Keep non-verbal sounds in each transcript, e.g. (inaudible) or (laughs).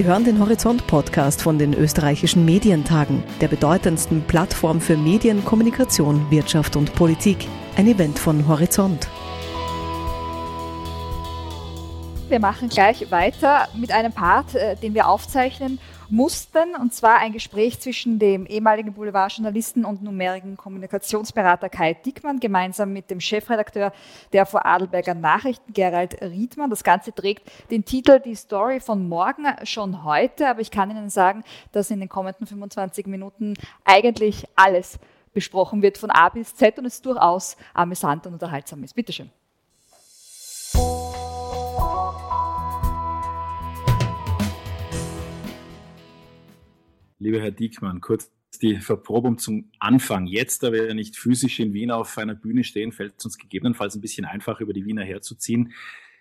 Sie hören den Horizont-Podcast von den österreichischen Medientagen, der bedeutendsten Plattform für Medien, Kommunikation, Wirtschaft und Politik. Ein Event von Horizont. Wir machen gleich weiter mit einem Part, äh, den wir aufzeichnen mussten, und zwar ein Gespräch zwischen dem ehemaligen Boulevardjournalisten und numerigen Kommunikationsberater Kai Dickmann gemeinsam mit dem Chefredakteur der Vorarlberger Nachrichten Gerald Riedmann. Das Ganze trägt den Titel Die Story von morgen schon heute, aber ich kann Ihnen sagen, dass in den kommenden 25 Minuten eigentlich alles besprochen wird von A bis Z und es durchaus amüsant und unterhaltsam ist. Bitte Lieber Herr Diekmann, kurz die Verprobung zum Anfang. Jetzt, da wir nicht physisch in Wien auf einer Bühne stehen, fällt es uns gegebenenfalls ein bisschen einfach, über die Wiener herzuziehen.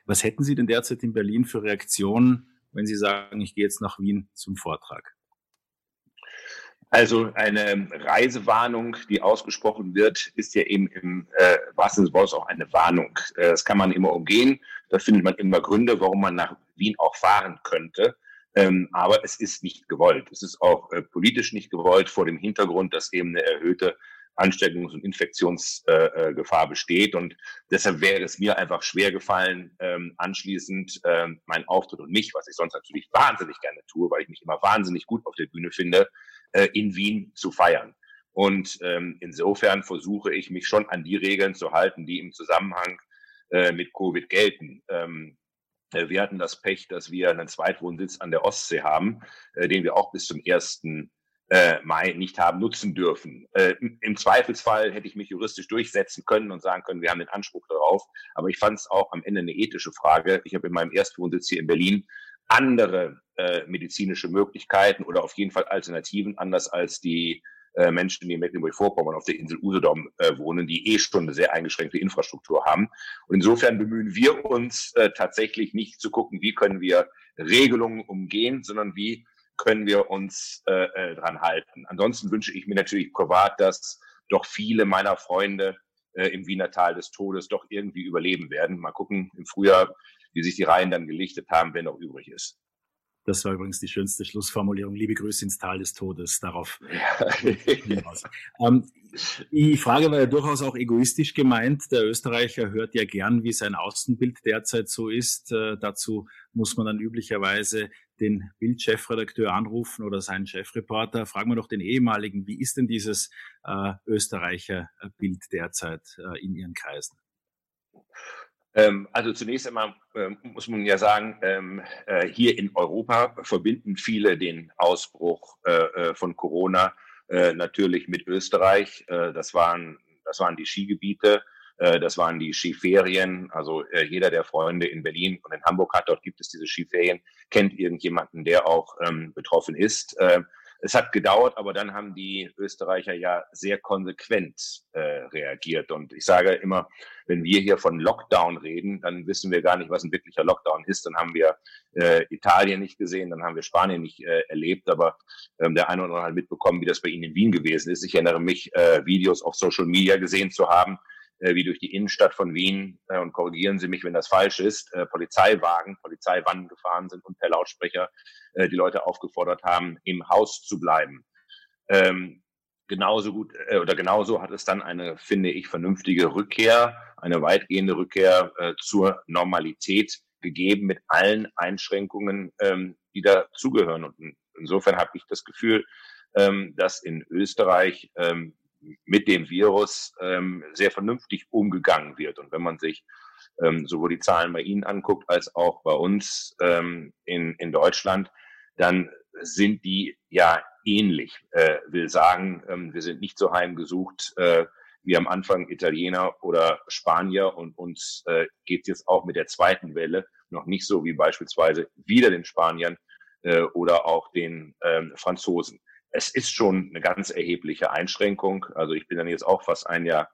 Was hätten Sie denn derzeit in Berlin für Reaktionen, wenn Sie sagen, ich gehe jetzt nach Wien zum Vortrag? Also eine Reisewarnung, die ausgesprochen wird, ist ja eben im äh, wahrsten Sinne auch eine Warnung. Äh, das kann man immer umgehen. Da findet man immer Gründe, warum man nach Wien auch fahren könnte. Ähm, aber es ist nicht gewollt. Es ist auch äh, politisch nicht gewollt vor dem Hintergrund, dass eben eine erhöhte Ansteckungs- und Infektionsgefahr äh, äh besteht. Und deshalb wäre es mir einfach schwer gefallen, ähm, anschließend ähm, meinen Auftritt und mich, was ich sonst natürlich wahnsinnig gerne tue, weil ich mich immer wahnsinnig gut auf der Bühne finde, äh, in Wien zu feiern. Und ähm, insofern versuche ich mich schon an die Regeln zu halten, die im Zusammenhang äh, mit Covid gelten. Ähm, äh, wir hatten das Pech, dass wir einen Zweitwohnsitz an der Ostsee haben, äh, den wir auch bis zum 1. Äh, Mai nicht haben nutzen dürfen. Im Zweifelsfall hätte ich mich juristisch durchsetzen können und sagen können, wir haben den Anspruch darauf. Aber ich fand es auch am Ende eine ethische Frage. Ich habe in meinem Erstwohnsitz hier in Berlin andere medizinische Möglichkeiten oder auf jeden Fall Alternativen, anders als die äh, Menschen, die in Mecklenburg-Vorpommern auf der Insel Usedom äh, wohnen, die eh schon eine sehr eingeschränkte Infrastruktur haben. Und insofern bemühen wir uns äh, tatsächlich nicht zu gucken, wie können wir Regelungen umgehen, sondern wie können wir uns dran halten. Ansonsten wünsche ich mir natürlich privat, dass doch viele meiner Freunde im Wiener Tal des Todes doch irgendwie überleben werden. Mal gucken im Frühjahr, wie sich die Reihen dann gelichtet haben, wer noch übrig ist. Das war übrigens die schönste Schlussformulierung. Liebe Grüße ins Tal des Todes. Darauf. ähm, die Frage war ja durchaus auch egoistisch gemeint. Der Österreicher hört ja gern, wie sein Außenbild derzeit so ist. Äh, dazu muss man dann üblicherweise den Bildchefredakteur anrufen oder seinen Chefreporter. Fragen wir doch den ehemaligen, wie ist denn dieses äh, Österreicher-Bild derzeit äh, in Ihren Kreisen? Ähm, also zunächst einmal ähm, muss man ja sagen, ähm, äh, hier in Europa verbinden viele den Ausbruch äh, äh, von Corona natürlich mit Österreich. das, waren, das waren die Skigebiete, das waren die Skiferien. Also jeder der Freunde in Berlin und in Hamburg hat, dort gibt es diese Skiferien, kennt irgendjemanden, der auch betroffen ist. Es hat gedauert, aber dann haben die Österreicher ja sehr konsequent äh, reagiert. Und ich sage immer, wenn wir hier von Lockdown reden, dann wissen wir gar nicht, was ein wirklicher Lockdown ist. Dann haben wir äh, Italien nicht gesehen, dann haben wir Spanien nicht äh, erlebt, aber ähm, der eine oder andere hat mitbekommen, wie das bei Ihnen in Wien gewesen ist. Ich erinnere mich, äh, Videos auf Social Media gesehen zu haben, wie durch die Innenstadt von Wien, äh, und korrigieren Sie mich, wenn das falsch ist, äh, Polizeiwagen, Polizeiwannen gefahren sind und per Lautsprecher äh, die Leute aufgefordert haben, im Haus zu bleiben. Ähm, genauso gut äh, oder genauso hat es dann eine, finde ich, vernünftige Rückkehr, eine weitgehende Rückkehr äh, zur Normalität gegeben mit allen Einschränkungen, ähm, die dazugehören. Und insofern habe ich das Gefühl, ähm, dass in Österreich ähm, mit dem Virus ähm, sehr vernünftig umgegangen wird. Und wenn man sich ähm, sowohl die Zahlen bei Ihnen anguckt als auch bei uns ähm, in, in Deutschland, dann sind die ja ähnlich. Äh, will sagen, ähm, wir sind nicht so heimgesucht äh, wie am Anfang Italiener oder Spanier und uns äh, geht jetzt auch mit der zweiten Welle noch nicht so wie beispielsweise wieder den Spaniern äh, oder auch den ähm, Franzosen es ist schon eine ganz erhebliche Einschränkung. Also ich bin dann jetzt auch fast ein Jahr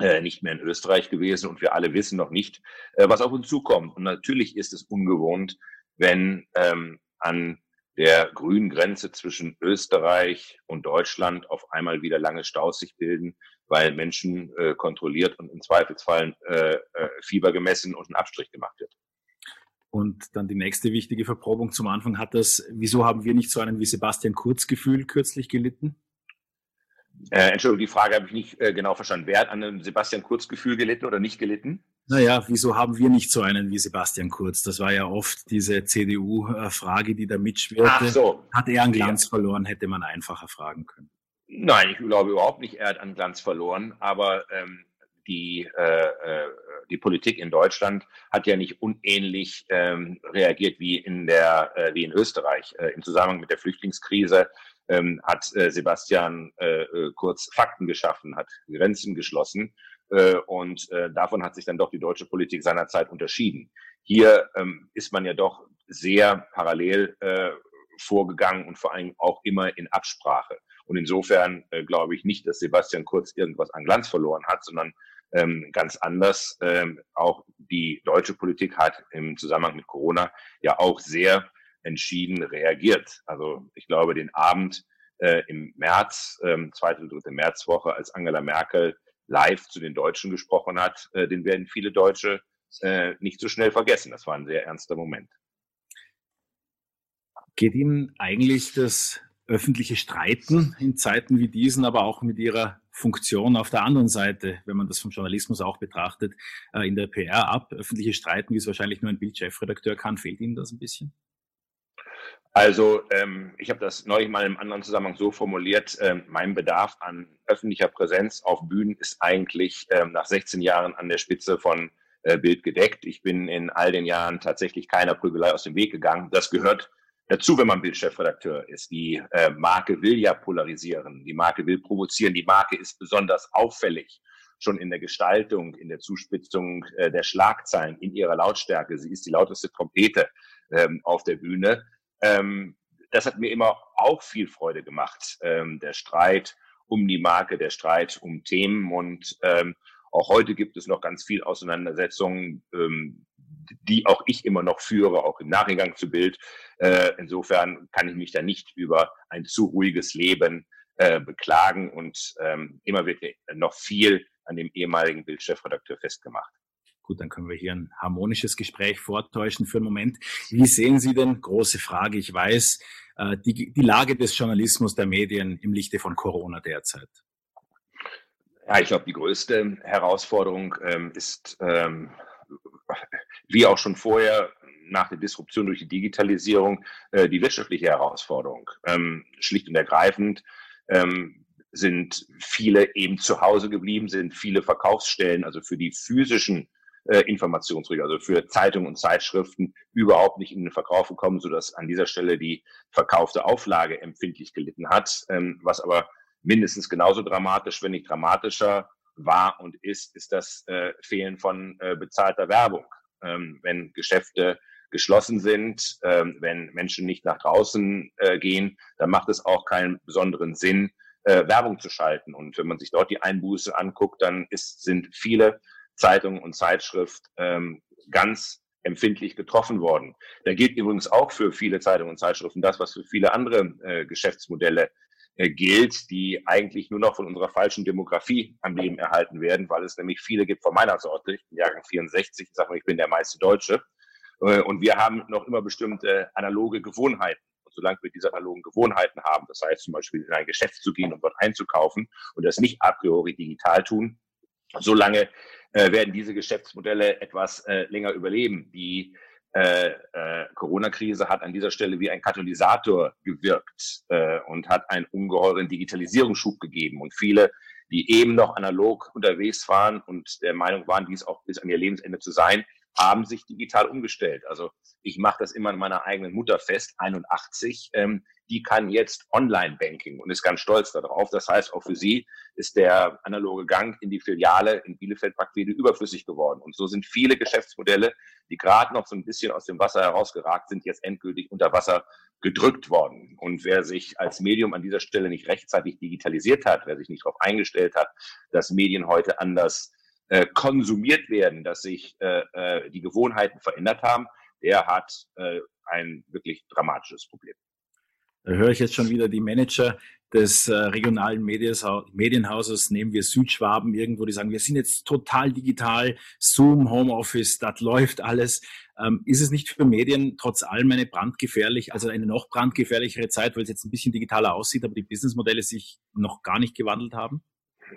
äh, nicht mehr in Österreich gewesen und wir alle wissen noch nicht, äh, was auf uns zukommt. Und natürlich ist es ungewohnt, wenn ähm, an der grünen Grenze zwischen Österreich und Deutschland auf einmal wieder lange Staus sich bilden, weil Menschen äh, kontrolliert und im Zweifelsfall äh, äh, Fieber gemessen und ein Abstrich gemacht wird. Und dann die nächste wichtige Verprobung zum Anfang hat das, wieso haben wir nicht so einen wie Sebastian Kurz Gefühl kürzlich gelitten? Äh, Entschuldigung, die Frage habe ich nicht äh, genau verstanden. Wer hat an einem Sebastian Kurz Gefühl gelitten oder nicht gelitten? Naja, wieso haben wir nicht so einen wie Sebastian Kurz? Das war ja oft diese CDU-Frage, die da mitschwirrte. Ach so. Hat er an Glanz ja. verloren, hätte man einfacher fragen können. Nein, ich glaube überhaupt nicht, er hat an Glanz verloren. Aber ähm, die, äh, äh, die Politik in Deutschland hat ja nicht unähnlich ähm, reagiert wie in, der, äh, wie in Österreich. Äh, Im Zusammenhang mit der Flüchtlingskrise ähm, hat äh, Sebastian äh, äh, Kurz Fakten geschaffen, hat Grenzen geschlossen. Äh, und äh, davon hat sich dann doch die deutsche Politik seinerzeit unterschieden. Hier ähm, ist man ja doch sehr parallel äh, vorgegangen und vor allem auch immer in Absprache. Und insofern äh, glaube ich nicht, dass Sebastian Kurz irgendwas an Glanz verloren hat, sondern ähm, ganz anders. Ähm, auch die deutsche Politik hat im Zusammenhang mit Corona ja auch sehr entschieden reagiert. Also ich glaube, den Abend äh, im März, ähm, zweite und dritte Märzwoche, als Angela Merkel live zu den Deutschen gesprochen hat, äh, den werden viele Deutsche äh, nicht so schnell vergessen. Das war ein sehr ernster Moment. Geht Ihnen eigentlich das öffentliche Streiten in Zeiten wie diesen, aber auch mit ihrer Funktion auf der anderen Seite, wenn man das vom Journalismus auch betrachtet, äh, in der PR ab. Öffentliche Streiten, wie es wahrscheinlich nur ein Bildchefredakteur kann, fehlt Ihnen das ein bisschen? Also ähm, ich habe das neulich mal im anderen Zusammenhang so formuliert, ähm, mein Bedarf an öffentlicher Präsenz auf Bühnen ist eigentlich ähm, nach 16 Jahren an der Spitze von äh, Bild gedeckt. Ich bin in all den Jahren tatsächlich keiner Prügelei aus dem Weg gegangen. Das gehört dazu, wenn man Bildchefredakteur ist. Die äh, Marke will ja polarisieren, die Marke will provozieren, die Marke ist besonders auffällig, schon in der Gestaltung, in der Zuspitzung äh, der Schlagzeilen, in ihrer Lautstärke. Sie ist die lauteste Trompete ähm, auf der Bühne. Ähm, das hat mir immer auch viel Freude gemacht, ähm, der Streit um die Marke, der Streit um Themen und ähm, auch heute gibt es noch ganz viel Auseinandersetzungen, ähm, die auch ich immer noch führe, auch im Nachgang zu Bild. Äh, insofern kann ich mich da nicht über ein zu ruhiges Leben äh, beklagen und ähm, immer wird noch viel an dem ehemaligen Bildchefredakteur festgemacht. Gut, dann können wir hier ein harmonisches Gespräch vortäuschen für einen Moment. Wie sehen Sie denn, große Frage, ich weiß, äh, die, die Lage des Journalismus der Medien im Lichte von Corona derzeit? Ja, ich glaube, die größte Herausforderung ähm, ist ähm, wie auch schon vorher nach der Disruption durch die Digitalisierung äh, die wirtschaftliche Herausforderung. Ähm, schlicht und ergreifend ähm, sind viele eben zu Hause geblieben, sind viele Verkaufsstellen, also für die physischen äh, Informationsrüge, also für Zeitungen und Zeitschriften überhaupt nicht in den Verkauf gekommen, sodass an dieser Stelle die verkaufte Auflage empfindlich gelitten hat, ähm, was aber mindestens genauso dramatisch, wenn nicht dramatischer war und ist, ist das äh, Fehlen von äh, bezahlter Werbung. Ähm, wenn Geschäfte geschlossen sind, ähm, wenn Menschen nicht nach draußen äh, gehen, dann macht es auch keinen besonderen Sinn, äh, Werbung zu schalten. Und wenn man sich dort die Einbuße anguckt, dann ist, sind viele Zeitungen und Zeitschrift ähm, ganz empfindlich getroffen worden. Da gilt übrigens auch für viele Zeitungen und Zeitschriften das, was für viele andere äh, Geschäftsmodelle gilt, die eigentlich nur noch von unserer falschen Demografie am Leben erhalten werden, weil es nämlich viele gibt von meiner Sorte, ich bin Jahrgang 64, ich sage mal, ich bin der meiste Deutsche, äh, und wir haben noch immer bestimmte analoge Gewohnheiten. Und solange wir diese analogen Gewohnheiten haben, das heißt zum Beispiel in ein Geschäft zu gehen und dort einzukaufen und das nicht a priori digital tun, solange äh, werden diese Geschäftsmodelle etwas äh, länger überleben. Die äh, äh, Corona-Krise hat an dieser Stelle wie ein Katalysator gewirkt äh, und hat einen ungeheuren Digitalisierungsschub gegeben. Und viele, die eben noch analog unterwegs waren und der Meinung waren, dies auch bis an ihr Lebensende zu sein, haben sich digital umgestellt. Also ich mache das immer in meiner eigenen Mutter fest, 81. Ähm, die kann jetzt Online-Banking und ist ganz stolz darauf. Das heißt, auch für sie ist der analoge Gang in die Filiale in Bielefeld Backwede überflüssig geworden. Und so sind viele Geschäftsmodelle, die gerade noch so ein bisschen aus dem Wasser herausgeragt sind, jetzt endgültig unter Wasser gedrückt worden. Und wer sich als Medium an dieser Stelle nicht rechtzeitig digitalisiert hat, wer sich nicht darauf eingestellt hat, dass Medien heute anders äh, konsumiert werden, dass sich äh, äh, die Gewohnheiten verändert haben, der hat äh, ein wirklich dramatisches Problem. Da höre ich jetzt schon wieder die Manager, des äh, regionalen Medienhauses, nehmen wir Südschwaben irgendwo, die sagen, wir sind jetzt total digital, Zoom, Homeoffice, das läuft alles. Ähm, ist es nicht für Medien trotz allem eine brandgefährlich, also eine noch brandgefährlichere Zeit, weil es jetzt ein bisschen digitaler aussieht, aber die Businessmodelle sich noch gar nicht gewandelt haben?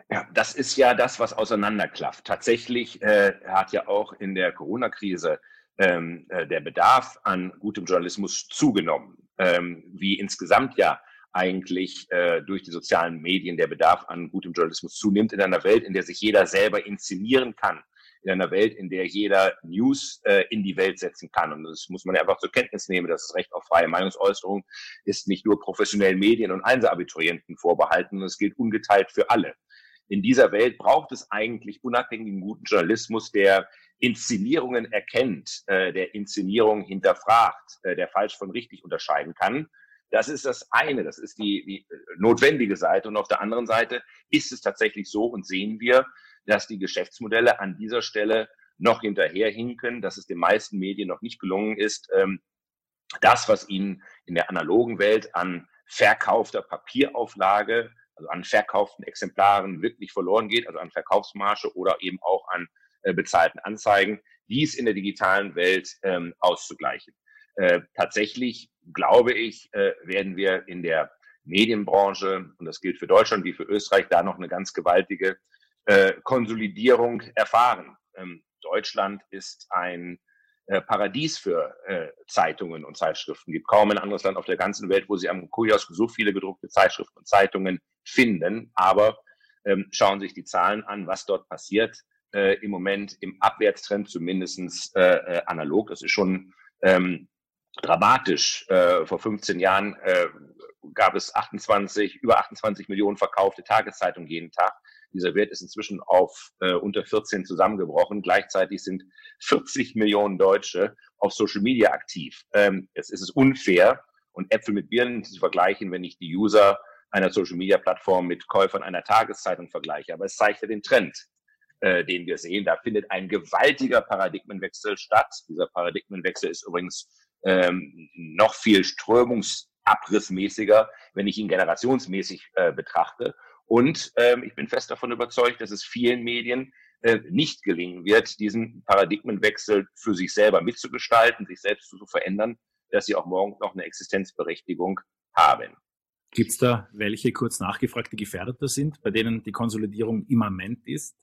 Ja, das ist ja das, was auseinanderklafft. Tatsächlich äh, hat ja auch in der Corona-Krise ähm, äh, der Bedarf an gutem Journalismus zugenommen, ähm, wie insgesamt ja eigentlich äh, durch die sozialen Medien der Bedarf an gutem Journalismus zunimmt in einer Welt, in der sich jeder selber inszenieren kann, in einer Welt, in der jeder News äh, in die Welt setzen kann. Und das muss man ja einfach zur Kenntnis nehmen, dass das Recht auf freie Meinungsäußerung ist nicht nur professionellen Medien und Einserabiturienten vorbehalten, es gilt ungeteilt für alle. In dieser Welt braucht es eigentlich unabhängigen guten Journalismus, der Inszenierungen erkennt, äh, der Inszenierung hinterfragt, äh, der falsch von richtig unterscheiden kann. Das ist das eine, das ist die, die notwendige Seite. Und auf der anderen Seite ist es tatsächlich so und sehen wir, dass die Geschäftsmodelle an dieser Stelle noch hinterherhinken, dass es den meisten Medien noch nicht gelungen ist, ähm, das, was ihnen in der analogen Welt an verkaufter Papierauflage, also an verkauften Exemplaren wirklich verloren geht, also an Verkaufsmarge oder eben auch an äh, bezahlten Anzeigen, dies in der digitalen Welt ähm, auszugleichen. Äh, tatsächlich glaube ich, äh, werden wir in der Medienbranche, und das gilt für Deutschland wie für Österreich, da noch eine ganz gewaltige äh, Konsolidierung erfahren. Ähm, Deutschland ist ein äh, Paradies für äh, Zeitungen und Zeitschriften. Gibt kaum ein anderes Land auf der ganzen Welt, wo Sie am Kiosk so viele gedruckte Zeitschriften und Zeitungen finden. Aber ähm, schauen Sie sich die Zahlen an, was dort passiert. Äh, Im Moment im Abwärtstrend zumindest äh, äh, analog. Das ist schon ähm, dramatisch. Äh, vor 15 Jahren äh, gab es 28, über 28 Millionen verkaufte Tageszeitungen jeden Tag. Dieser Wert ist inzwischen auf äh, unter 14 zusammengebrochen. Gleichzeitig sind 40 Millionen Deutsche auf Social Media aktiv. Ähm, jetzt ist es unfair und Äpfel mit Birnen zu vergleichen, wenn ich die User einer Social Media Plattform mit Käufern einer Tageszeitung vergleiche. Aber es zeigt ja den Trend, äh, den wir sehen. Da findet ein gewaltiger Paradigmenwechsel statt. Dieser Paradigmenwechsel ist übrigens ähm, noch viel strömungsabrissmäßiger, wenn ich ihn generationsmäßig äh, betrachte. Und ähm, ich bin fest davon überzeugt, dass es vielen Medien äh, nicht gelingen wird, diesen Paradigmenwechsel für sich selber mitzugestalten, sich selbst zu verändern, dass sie auch morgen noch eine Existenzberechtigung haben. Gibt es da welche kurz nachgefragte Gefährdeter sind, bei denen die Konsolidierung immanent ist?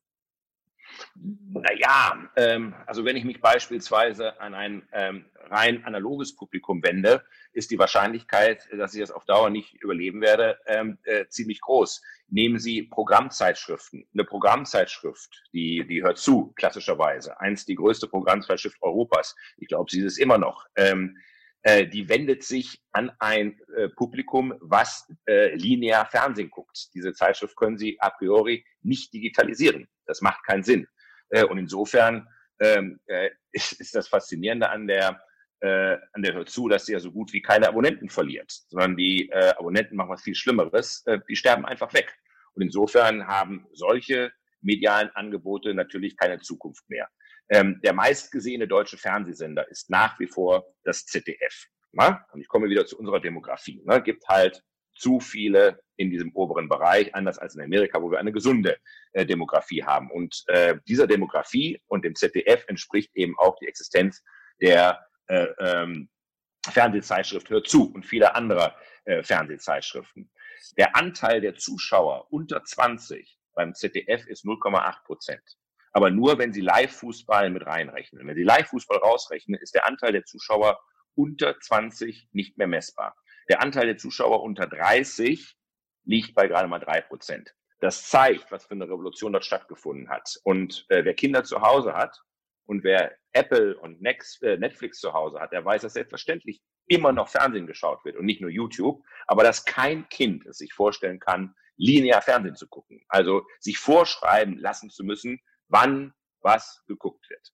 Naja, ähm, also wenn ich mich beispielsweise an ein ähm, rein analoges Publikum wende, ist die Wahrscheinlichkeit, dass ich das auf Dauer nicht überleben werde, ähm, äh, ziemlich groß. Nehmen Sie Programmzeitschriften. Eine Programmzeitschrift, die, die hört zu, klassischerweise. Eins die größte Programmzeitschrift Europas. Ich glaube, sie ist es immer noch. Ähm, äh, die wendet sich an ein äh, Publikum, was äh, linear Fernsehen guckt. Diese Zeitschrift können Sie a priori nicht digitalisieren. Das macht keinen Sinn. Äh, und insofern ähm, äh, (laughs) ist, ist das Faszinierende an der äh, an der hört zu, dass sie ja so gut wie keine Abonnenten verliert, sondern die äh, Abonnenten machen was viel Schlimmeres, äh, die sterben einfach weg. Und insofern haben solche medialen Angebote natürlich keine Zukunft mehr. Ähm, der meistgesehene deutsche Fernsehsender ist nach wie vor das ZDF. Na? Und ich komme wieder zu unserer Demografie. Ne? Gibt halt zu viele in diesem oberen Bereich, anders als in Amerika, wo wir eine gesunde äh, Demografie haben. Und äh, dieser Demografie und dem ZDF entspricht eben auch die Existenz der äh, ähm, Fernsehzeitschrift Hört zu und viele andere äh, Fernsehzeitschriften. Der Anteil der Zuschauer unter 20 beim ZDF ist 0,8 Prozent. Aber nur, wenn Sie Live-Fußball mit reinrechnen. Wenn Sie Live-Fußball rausrechnen, ist der Anteil der Zuschauer unter 20 nicht mehr messbar. Der Anteil der Zuschauer unter 30 liegt bei gerade mal drei Prozent. Das zeigt, was für eine Revolution dort stattgefunden hat. Und äh, wer Kinder zu Hause hat und wer Apple und Next, äh, Netflix zu Hause hat, der weiß, dass selbstverständlich immer noch Fernsehen geschaut wird und nicht nur YouTube, aber dass kein Kind es sich vorstellen kann, linear Fernsehen zu gucken. Also sich vorschreiben lassen zu müssen, wann was geguckt wird.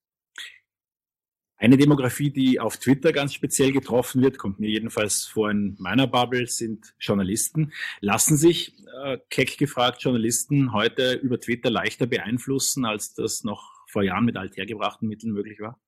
Eine Demografie, die auf Twitter ganz speziell getroffen wird, kommt mir jedenfalls vor in meiner Bubble, sind Journalisten. Lassen sich, äh, keck gefragt, Journalisten heute über Twitter leichter beeinflussen, als das noch vor Jahren mit althergebrachten Mitteln möglich war?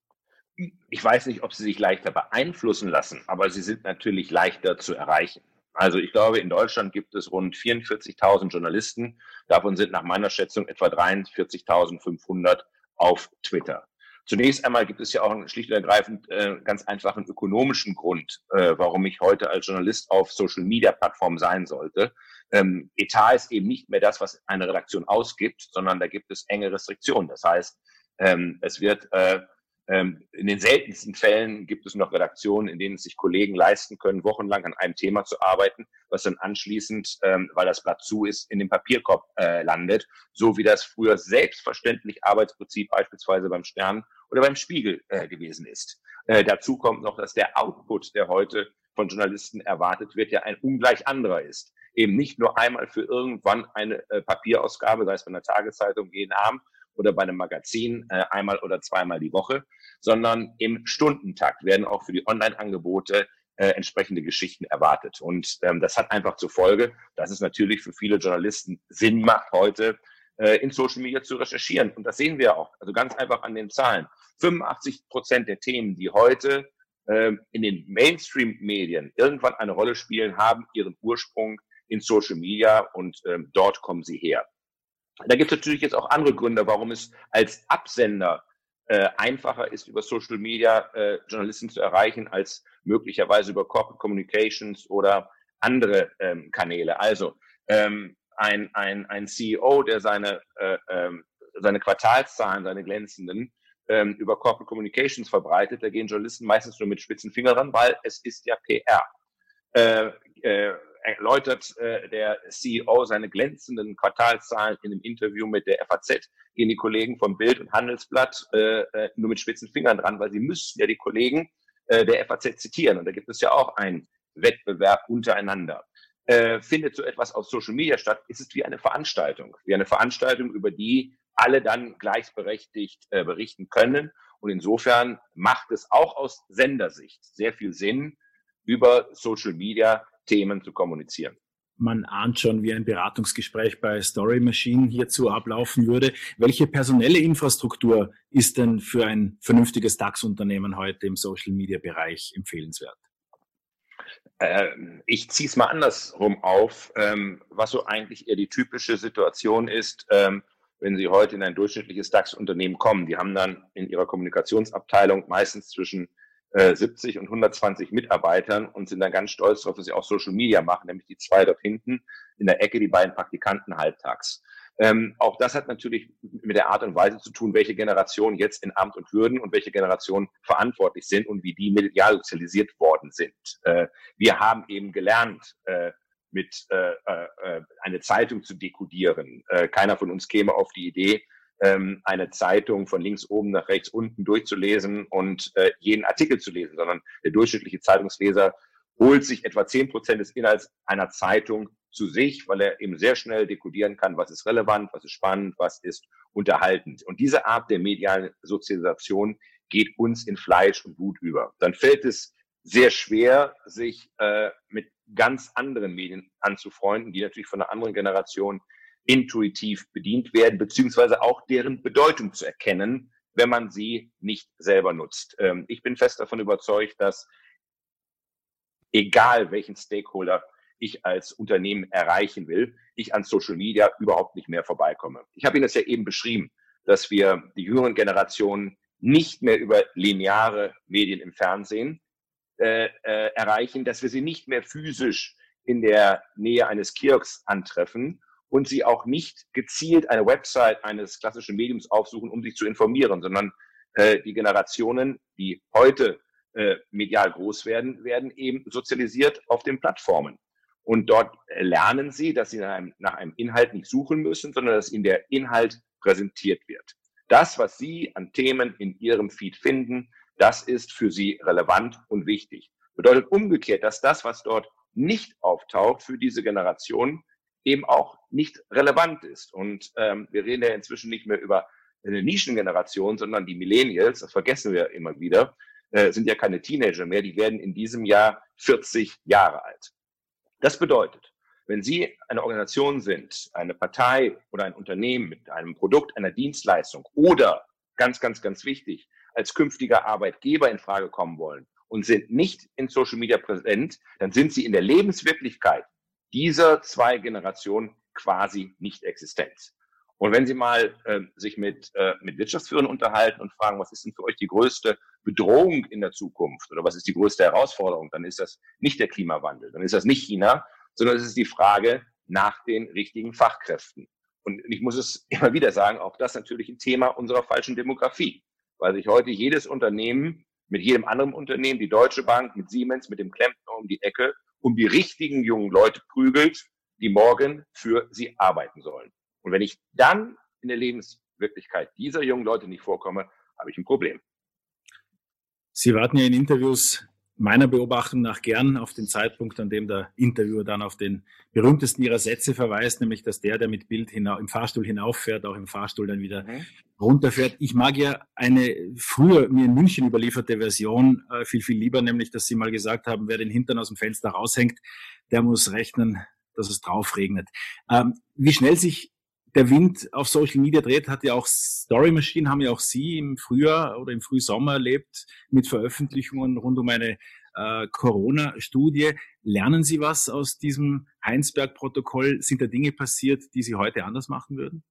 Ich weiß nicht, ob sie sich leichter beeinflussen lassen, aber sie sind natürlich leichter zu erreichen. Also ich glaube, in Deutschland gibt es rund 44.000 Journalisten. Davon sind nach meiner Schätzung etwa 43.500 auf Twitter. Zunächst einmal gibt es ja auch einen schlicht und ergreifend äh, ganz einfachen ökonomischen Grund, äh, warum ich heute als Journalist auf Social-Media-Plattformen sein sollte. Ähm, Etat ist eben nicht mehr das, was eine Redaktion ausgibt, sondern da gibt es enge Restriktionen. Das heißt, ähm, es wird äh, ähm, in den seltensten Fällen gibt es noch Redaktionen, in denen es sich Kollegen leisten können, wochenlang an einem Thema zu arbeiten, was dann anschließend, ähm, weil das Blatt zu ist, in den Papierkorb äh, landet, so wie das früher selbstverständlich Arbeitsprinzip beispielsweise beim Stern oder beim Spiegel äh, gewesen ist. Äh, dazu kommt noch, dass der Output, der heute von Journalisten erwartet wird, ja ein ungleich anderer ist. Eben nicht nur einmal für irgendwann eine äh, Papierausgabe, sei es bei einer Tageszeitung jeden Abend, oder bei einem Magazin äh, einmal oder zweimal die Woche, sondern im Stundentakt werden auch für die Online-Angebote äh, entsprechende Geschichten erwartet. Und ähm, das hat einfach zur Folge, dass es natürlich für viele Journalisten Sinn macht, heute äh, in Social Media zu recherchieren. Und das sehen wir auch, also ganz einfach an den Zahlen. 85 Prozent der Themen, die heute äh, in den Mainstream-Medien irgendwann eine Rolle spielen, haben ihren Ursprung in Social Media und ähm, dort kommen sie her. Da gibt es natürlich jetzt auch andere Gründe, warum es als Absender äh, einfacher ist, über Social Media äh, Journalisten zu erreichen, als möglicherweise über Corporate Communications oder andere ähm, Kanäle. Also ähm, ein, ein, ein CEO, der seine, äh, ähm, seine Quartalszahlen, seine glänzenden, ähm, über Corporate Communications verbreitet, da gehen Journalisten meistens nur mit spitzen Fingern ran, weil es ist ja PR. Äh, äh, erläutert äh, der CEO seine glänzenden Quartalszahlen in einem Interview mit der FAZ, gehen die Kollegen vom Bild und Handelsblatt äh, äh, nur mit spitzen Fingern dran, weil sie müssten ja die Kollegen äh, der FAZ zitieren. Und da gibt es ja auch einen Wettbewerb untereinander. Äh, findet so etwas auf Social Media statt, ist es wie eine Veranstaltung, wie eine Veranstaltung, über die alle dann gleichberechtigt äh, berichten können. Und insofern macht es auch aus Sendersicht sehr viel Sinn, über Social Media Themen zu kommunizieren. Man ahnt schon, wie ein Beratungsgespräch bei Story Machine hierzu ablaufen würde. Welche personelle Infrastruktur ist denn für ein vernünftiges DAX-Unternehmen heute im Social-Media-Bereich empfehlenswert? Ähm, ich ziehe es mal andersrum auf, ähm, was so eigentlich eher die typische Situation ist, ähm, wenn Sie heute in ein durchschnittliches DAX-Unternehmen kommen. Die haben dann in ihrer Kommunikationsabteilung meistens zwischen 70 äh, und 120 Mitarbeitern und sind dann ganz stolz darauf, dass sie auch Social Media machen, nämlich die zwei dort hinten in der Ecke, die beiden Praktikanten halbtags. Ähm, auch das hat natürlich mit der Art und Weise zu tun, welche Generationen jetzt in Amt und Würden und welche Generationen verantwortlich sind und wie die medial sozialisiert worden sind. Äh, wir haben eben gelernt, äh, mit äh, äh, eine Zeitung zu dekodieren. Äh, keiner von uns käme auf die Idee, ähm, eine Zeitung von links oben nach rechts unten durchzulesen und äh, jeden Artikel zu lesen, sondern der durchschnittliche Zeitungsleser holt sich etwa zehn Prozent des Inhalts einer Zeitung zu sich, weil er eben sehr schnell dekodieren kann, was ist relevant, was ist spannend, was ist unterhaltend. Und diese Art der medialen Sozialisation geht uns in Fleisch und Blut über. Dann fällt es sehr schwer, sich äh, mit ganz anderen Medien anzufreunden, die natürlich von einer anderen Generation intuitiv bedient werden, beziehungsweise auch deren Bedeutung zu erkennen, wenn man sie nicht selber nutzt. Ähm, ich bin fest davon überzeugt, dass egal welchen Stakeholder ich als Unternehmen erreichen will, ich an Social Media überhaupt nicht mehr vorbeikomme. Ich habe Ihnen das ja eben beschrieben, dass wir die jüngeren Generationen nicht mehr über lineare Medien im Fernsehen äh, äh, erreichen, dass wir sie nicht mehr physisch in der Nähe eines Kirks antreffen und sie auch nicht gezielt eine Website eines klassischen Mediums aufsuchen, um sich zu informieren, sondern äh, die Generationen, die heute äh, medial groß werden, werden eben sozialisiert auf den Plattformen. Und dort lernen sie, dass sie nach einem, nach einem Inhalt nicht suchen müssen, sondern dass ihnen der Inhalt präsentiert wird. Das, was sie an Themen in ihrem Feed finden, das ist für sie relevant und wichtig. Bedeutet umgekehrt, dass das, was dort nicht auftaucht, für diese Generation eben auch nicht relevant ist. Und ähm, wir reden ja inzwischen nicht mehr über eine Nischengeneration, sondern die Millennials, das vergessen wir immer wieder, äh, sind ja keine Teenager mehr, die werden in diesem Jahr 40 Jahre alt. Das bedeutet, wenn Sie eine Organisation sind, eine Partei oder ein Unternehmen mit einem Produkt, einer Dienstleistung oder ganz, ganz, ganz wichtig, als künftiger Arbeitgeber in Frage kommen wollen und sind nicht in Social Media präsent, dann sind sie in der Lebenswirklichkeit dieser zwei Generationen quasi nicht existent. Und wenn Sie mal äh, sich mit, äh, mit Wirtschaftsführern unterhalten und fragen, was ist denn für euch die größte Bedrohung in der Zukunft oder was ist die größte Herausforderung, dann ist das nicht der Klimawandel, dann ist das nicht China, sondern es ist die Frage nach den richtigen Fachkräften. Und ich muss es (laughs) immer wieder sagen, auch das natürlich ein Thema unserer falschen Demografie, weil sich heute jedes Unternehmen mit jedem anderen Unternehmen, die Deutsche Bank, mit Siemens, mit dem Klempner um die Ecke, um die richtigen jungen Leute prügelt, die morgen für sie arbeiten sollen. Und wenn ich dann in der Lebenswirklichkeit dieser jungen Leute nicht vorkomme, habe ich ein Problem. Sie warten ja in Interviews meiner Beobachtung nach gern auf den Zeitpunkt, an dem der Interviewer dann auf den berühmtesten ihrer Sätze verweist, nämlich dass der, der mit Bild im Fahrstuhl hinauffährt, auch im Fahrstuhl dann wieder mhm. runterfährt. Ich mag ja eine früher mir in München überlieferte Version äh, viel, viel lieber, nämlich dass Sie mal gesagt haben, wer den Hintern aus dem Fenster raushängt, der muss rechnen, dass es drauf regnet. Ähm, wie schnell sich der Wind auf Social Media dreht, hat ja auch Story Machine, haben ja auch Sie im Frühjahr oder im Frühsommer erlebt mit Veröffentlichungen rund um eine äh, Corona-Studie. Lernen Sie was aus diesem Heinsberg-Protokoll? Sind da Dinge passiert, die Sie heute anders machen würden?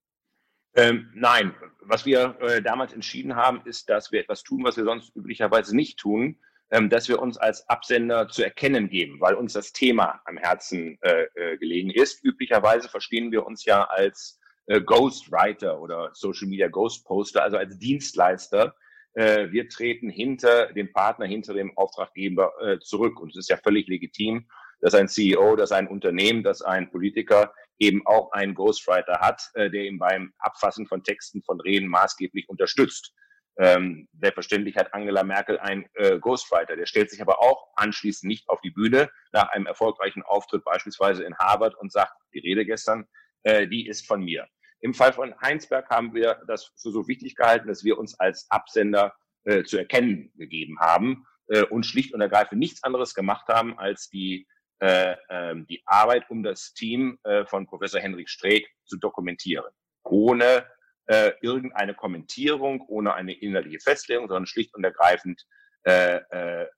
Ähm, nein, was wir äh, damals entschieden haben, ist, dass wir etwas tun, was wir sonst üblicherweise nicht tun, ähm, dass wir uns als Absender zu erkennen geben, weil uns das Thema am Herzen äh, äh gelegen ist. Üblicherweise verstehen wir uns ja als äh, Ghostwriter oder Social Media Ghost Poster, also als Dienstleister. Äh, wir treten hinter dem Partner, hinter dem Auftraggeber äh, zurück. Und es ist ja völlig legitim, dass ein CEO, dass ein Unternehmen, dass ein Politiker eben auch einen Ghostwriter hat, äh, der ihm beim Abfassen von Texten, von Reden maßgeblich unterstützt. Ähm, selbstverständlich hat Angela Merkel einen äh, Ghostwriter. Der stellt sich aber auch anschließend nicht auf die Bühne nach einem erfolgreichen Auftritt beispielsweise in Harvard und sagt, die Rede gestern, äh, die ist von mir. Im Fall von Heinsberg haben wir das für so wichtig gehalten, dass wir uns als Absender äh, zu erkennen gegeben haben äh, und schlicht und ergreifend nichts anderes gemacht haben, als die, äh, äh, die Arbeit um das Team von Professor Henrik Streeck zu dokumentieren. Ohne äh, irgendeine Kommentierung, ohne eine innerliche Festlegung, sondern schlicht und ergreifend äh,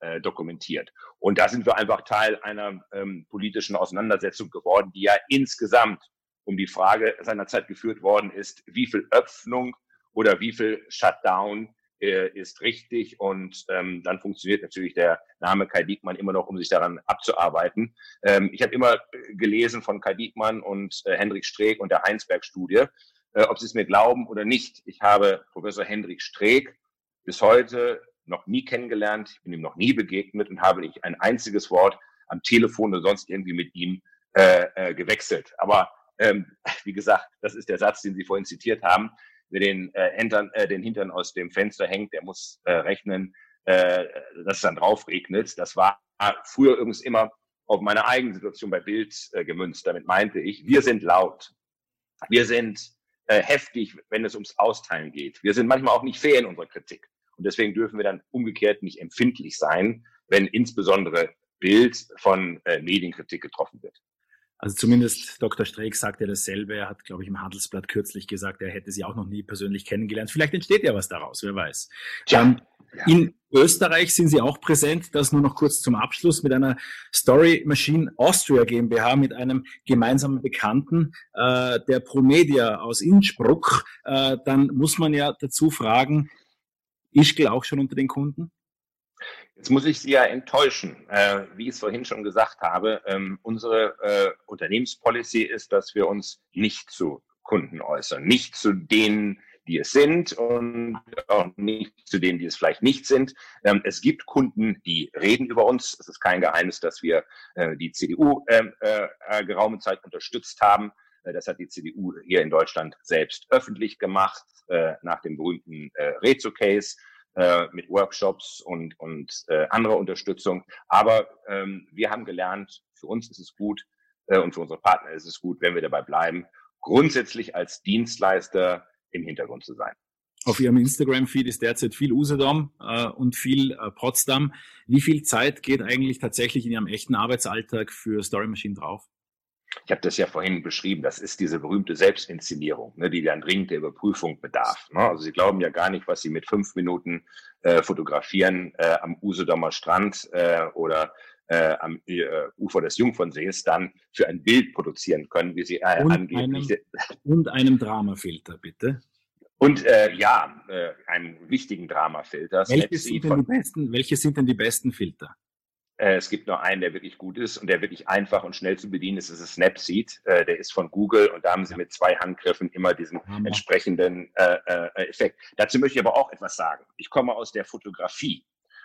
äh, dokumentiert. Und da sind wir einfach Teil einer ähm, politischen Auseinandersetzung geworden, die ja insgesamt um die Frage seinerzeit geführt worden ist, wie viel Öffnung oder wie viel Shutdown äh, ist richtig und ähm, dann funktioniert natürlich der Name Kai Diekmann immer noch, um sich daran abzuarbeiten. Ähm, ich habe immer gelesen von Kai Diekmann und äh, Hendrik Streeck und der Heinsberg-Studie, äh, ob Sie es mir glauben oder nicht. Ich habe Professor Hendrik Streeck bis heute noch nie kennengelernt, ich bin ihm noch nie begegnet und habe nicht ein einziges Wort am Telefon oder sonst irgendwie mit ihm äh, äh, gewechselt. Aber ähm, wie gesagt, das ist der Satz, den Sie vorhin zitiert haben. Wer den, äh, Hintern, äh, den Hintern aus dem Fenster hängt, der muss äh, rechnen, äh, dass es dann drauf regnet. Das war früher übrigens immer auf meine eigene Situation bei Bild äh, gemünzt. Damit meinte ich, wir sind laut. Wir sind äh, heftig, wenn es ums Austeilen geht. Wir sind manchmal auch nicht fair in unserer Kritik. Und deswegen dürfen wir dann umgekehrt nicht empfindlich sein, wenn insbesondere Bild von äh, Medienkritik getroffen wird. Also zumindest Dr. Streeck sagt ja dasselbe. Er hat, glaube ich, im Handelsblatt kürzlich gesagt, er hätte sie auch noch nie persönlich kennengelernt. Vielleicht entsteht ja was daraus, wer weiß. Ja. Ähm, in Österreich sind Sie auch präsent. Das nur noch kurz zum Abschluss mit einer Story Machine Austria GmbH mit einem gemeinsamen Bekannten, äh, der Promedia aus Innsbruck. Äh, dann muss man ja dazu fragen, Ischgl auch schon unter den Kunden? Jetzt muss ich Sie ja enttäuschen. Äh, wie ich es vorhin schon gesagt habe, ähm, unsere äh, Unternehmenspolicy ist, dass wir uns nicht zu Kunden äußern. Nicht zu denen, die es sind und auch nicht zu denen, die es vielleicht nicht sind. Ähm, es gibt Kunden, die reden über uns. Es ist kein Geheimnis, dass wir äh, die CDU ähm, äh, äh, geraume Zeit unterstützt haben. Äh, das hat die CDU hier in Deutschland selbst öffentlich gemacht, nach dem berühmten Rezo-Case äh, mit Workshops und, und äh, anderer Unterstützung. Aber ähm, wir haben gelernt, für uns ist es gut äh, und für unsere Partner ist es gut, wenn wir dabei bleiben, grundsätzlich als Dienstleister im Hintergrund zu sein. Auf Ihrem Instagram-Feed ist derzeit viel Usedom äh, und viel äh, Potsdam. Wie viel Zeit geht eigentlich tatsächlich in Ihrem echten Arbeitsalltag für Story Machine drauf? Ich habe das ja vorhin beschrieben, das ist diese berühmte Selbstinszenierung, ne, die dann dringend der Überprüfung bedarf. Ne? Also Sie glauben ja gar nicht, was Sie mit fünf Minuten äh, fotografieren äh, am Usedomer Strand äh, oder äh, am äh, Ufer des Jungfernsees dann für ein Bild produzieren können, wie Sie äh, und angeblich. Einem, und einem Dramafilter, bitte. Und äh, ja, äh, einen wichtigen Dramafilter. Welche sind, denn die besten, welche sind denn die besten Filter? Äh, es gibt nur einen, der wirklich gut ist und der wirklich einfach und schnell zu bedienen ist. Das ist Snapseed. Äh, der ist von Google und da haben sie mit zwei Handgriffen immer diesen entsprechenden äh, Effekt. Dazu möchte ich aber auch etwas sagen. Ich komme aus der Fotografie.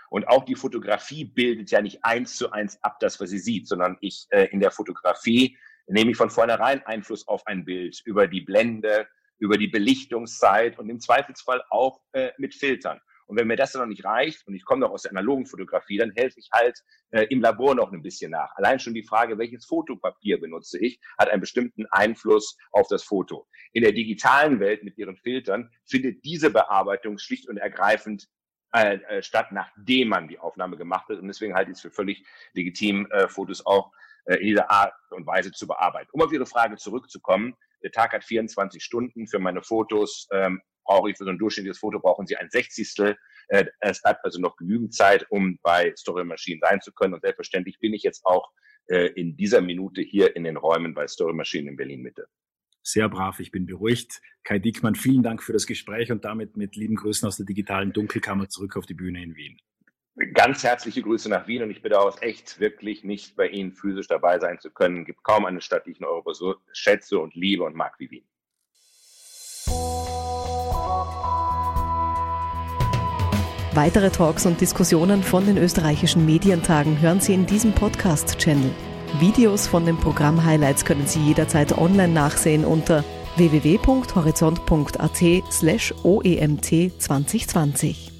Und auch die Fotografie bildet ja nicht eins zu eins ab das, was sie sieht, sondern ich äh, in der Fotografie nehme ich von vornherein Einfluss auf ein Bild über die Blende, über die Belichtungszeit und im Zweifelsfall auch äh, mit Filtern. Und wenn mir das dann noch nicht reicht und ich komme noch aus der analogen Fotografie, dann helfe ich halt äh, im Labor noch ein bisschen nach. Allein schon die Frage, welches Fotopapier benutze ich, hat einen bestimmten Einfluss auf das Foto. In der digitalen Welt mit ihren Filtern findet diese Bearbeitung schlicht und ergreifend äh, äh, statt, nachdem man die Aufnahme gemacht hat. Und deswegen halte ich es für völlig legitim, äh, Fotos auch in dieser Art und Weise zu bearbeiten. Um auf Ihre Frage zurückzukommen, der Tag hat 24 Stunden für meine Fotos. Ähm, brauche ich für so ein durchschnittliches Foto brauchen Sie ein Sechzigstel. Äh, es bleibt also noch genügend Zeit, um bei Story Machine sein zu können. Und selbstverständlich bin ich jetzt auch äh, in dieser Minute hier in den Räumen bei Story Machine in Berlin Mitte. Sehr brav, ich bin beruhigt. Kai Dickmann, vielen Dank für das Gespräch und damit mit lieben Grüßen aus der digitalen Dunkelkammer zurück auf die Bühne in Wien. Ganz herzliche Grüße nach Wien und ich bedauere es echt wirklich nicht bei Ihnen physisch dabei sein zu können. Es gibt kaum eine Stadt, die ich in Europa so schätze und liebe und mag wie Wien. Weitere Talks und Diskussionen von den österreichischen Medientagen hören Sie in diesem Podcast-Channel. Videos von den Programm-Highlights können Sie jederzeit online nachsehen unter www.horizont.at slash OEMT 2020.